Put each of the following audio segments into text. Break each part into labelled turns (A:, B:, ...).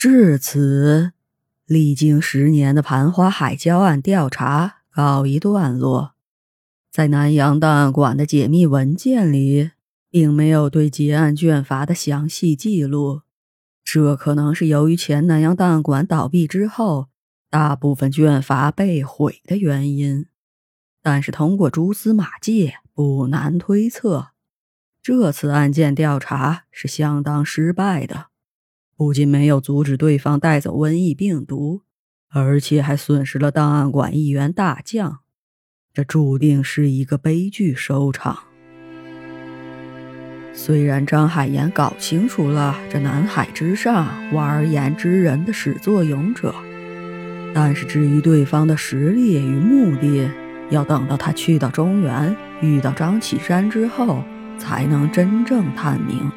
A: 至此，历经十年的盘花海礁案调查告一段落。在南洋档案馆的解密文件里，并没有对结案卷阀的详细记录。这可能是由于前南洋档案馆倒闭之后，大部分卷阀被毁的原因。但是通过蛛丝马迹，不难推测，这次案件调查是相当失败的。不仅没有阻止对方带走瘟疫病毒，而且还损失了档案馆一员大将，这注定是一个悲剧收场。虽然张海岩搞清楚了这南海之上玩而言之人的始作俑者，但是至于对方的实力与目的，要等到他去到中原遇到张启山之后，才能真正探明。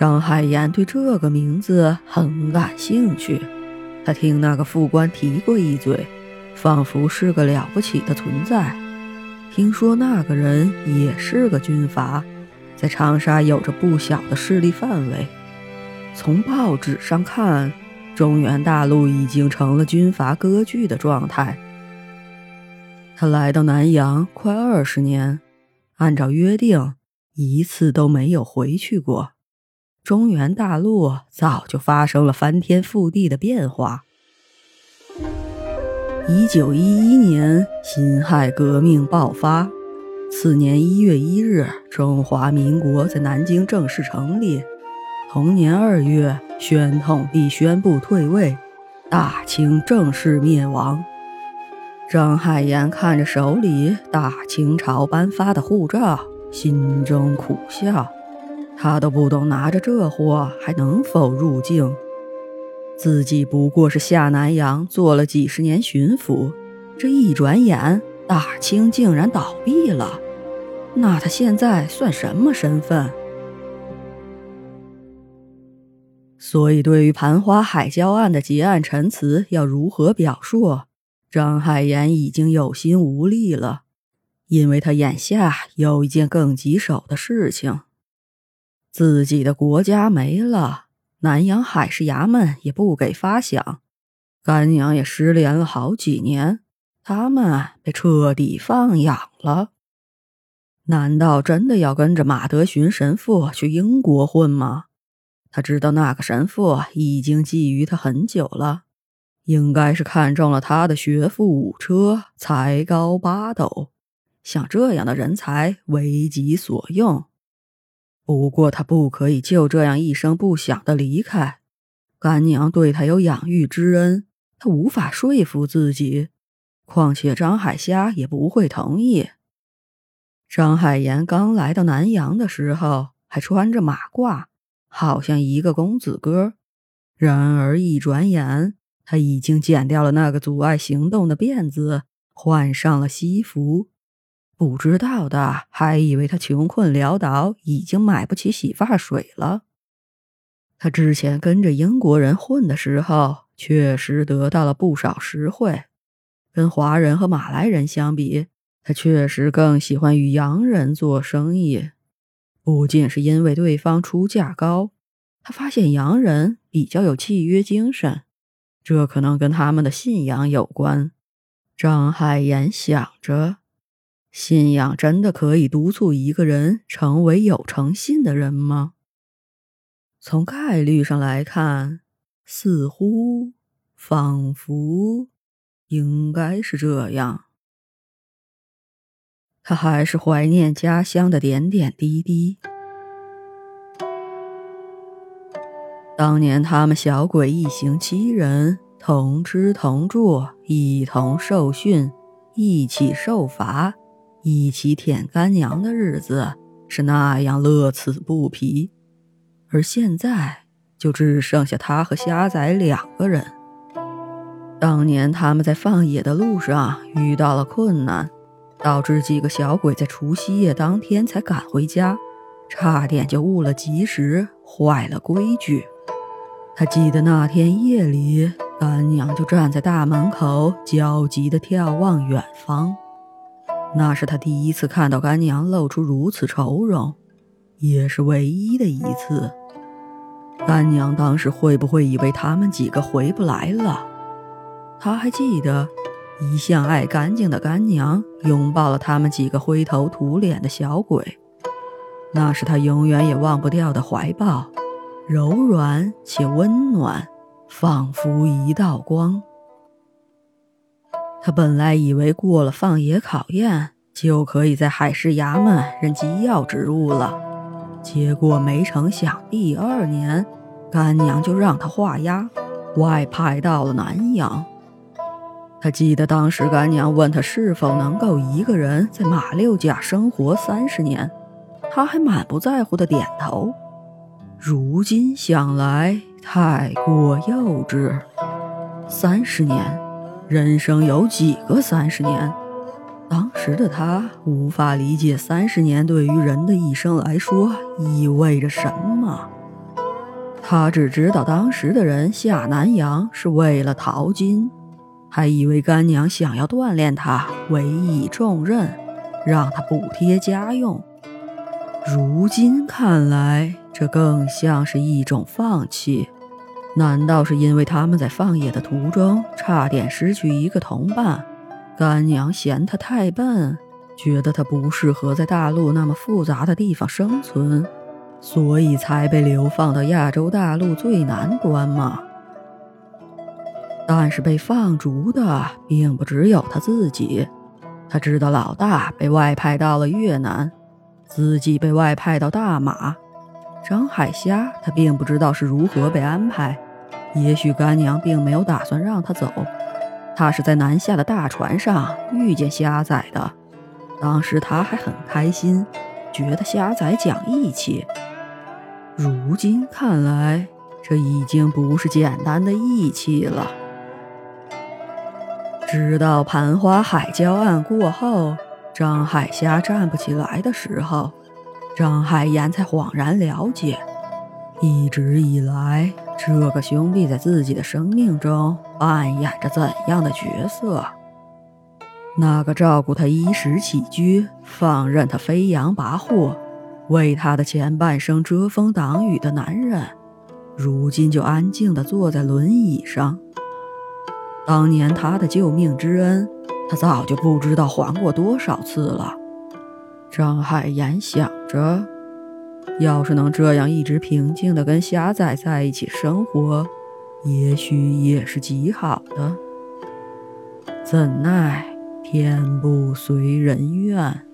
A: 张海岩对这个名字很感兴趣，他听那个副官提过一嘴，仿佛是个了不起的存在。听说那个人也是个军阀，在长沙有着不小的势力范围。从报纸上看，中原大陆已经成了军阀割据的状态。他来到南阳快二十年，按照约定，一次都没有回去过。中原大陆早就发生了翻天覆地的变化。一九一一年，辛亥革命爆发。次年一月一日，中华民国在南京正式成立。同年二月，宣统帝宣布退位，大清正式灭亡。张海岩看着手里大清朝颁发的护照，心中苦笑。他都不懂拿着这货还能否入境，自己不过是下南洋做了几十年巡抚，这一转眼大清竟然倒闭了，那他现在算什么身份？所以，对于盘花海礁案的结案陈词要如何表述，张海岩已经有心无力了，因为他眼下有一件更棘手的事情。自己的国家没了，南洋海事衙门也不给发饷，干娘也失联了好几年，他们被彻底放养了。难道真的要跟着马德寻神父去英国混吗？他知道那个神父已经觊觎他很久了，应该是看中了他的学富五车、才高八斗，像这样的人才为己所用。不过他不可以就这样一声不响的离开，干娘对他有养育之恩，他无法说服自己。况且张海虾也不会同意。张海岩刚来到南阳的时候还穿着马褂，好像一个公子哥，然而一转眼，他已经剪掉了那个阻碍行动的辫子，换上了西服。不知道的还以为他穷困潦倒，已经买不起洗发水了。他之前跟着英国人混的时候，确实得到了不少实惠。跟华人和马来人相比，他确实更喜欢与洋人做生意。不仅是因为对方出价高，他发现洋人比较有契约精神，这可能跟他们的信仰有关。张海岩想着。信仰真的可以督促一个人成为有诚信的人吗？从概率上来看，似乎、仿佛应该是这样。他还是怀念家乡的点点滴滴。当年他们小鬼一行七人，同吃同住，一同受训，一起受罚。一起舔干娘的日子是那样乐此不疲，而现在就只剩下他和虾仔两个人。当年他们在放野的路上遇到了困难，导致几个小鬼在除夕夜当天才赶回家，差点就误了吉时，坏了规矩。他记得那天夜里，干娘就站在大门口，焦急地眺望远方。那是他第一次看到干娘露出如此愁容，也是唯一的一次。干娘当时会不会以为他们几个回不来了？他还记得，一向爱干净的干娘拥抱了他们几个灰头土脸的小鬼，那是他永远也忘不掉的怀抱，柔软且温暖，仿佛一道光。他本来以为过了放野考验，就可以在海事衙门任机要职务了，结果没成想，第二年。干娘就让他画押，外派到了南阳。他记得当时干娘问他是否能够一个人在马六甲生活三十年，他还满不在乎的点头。如今想来太过幼稚。三十年，人生有几个三十年？当时的他无法理解三十年对于人的一生来说意味着什么。他只知道当时的人下南洋是为了淘金，还以为干娘想要锻炼他，委以重任，让他补贴家用。如今看来，这更像是一种放弃。难道是因为他们在放野的途中差点失去一个同伴，干娘嫌他太笨，觉得他不适合在大陆那么复杂的地方生存？所以才被流放到亚洲大陆最南端吗。但是被放逐的并不只有他自己，他知道老大被外派到了越南，自己被外派到大马。张海虾他并不知道是如何被安排，也许干娘并没有打算让他走，他是在南下的大船上遇见虾仔的，当时他还很开心，觉得虾仔讲义气。如今看来，这已经不是简单的义气了。直到盘花海礁案过后，张海霞站不起来的时候，张海岩才恍然了解，一直以来这个兄弟在自己的生命中扮演着怎样的角色。那个照顾他衣食起居，放任他飞扬跋扈。为他的前半生遮风挡雨的男人，如今就安静地坐在轮椅上。当年他的救命之恩，他早就不知道还过多少次了。张海岩想着，要是能这样一直平静的跟虾仔在一起生活，也许也是极好的。怎奈天不随人愿。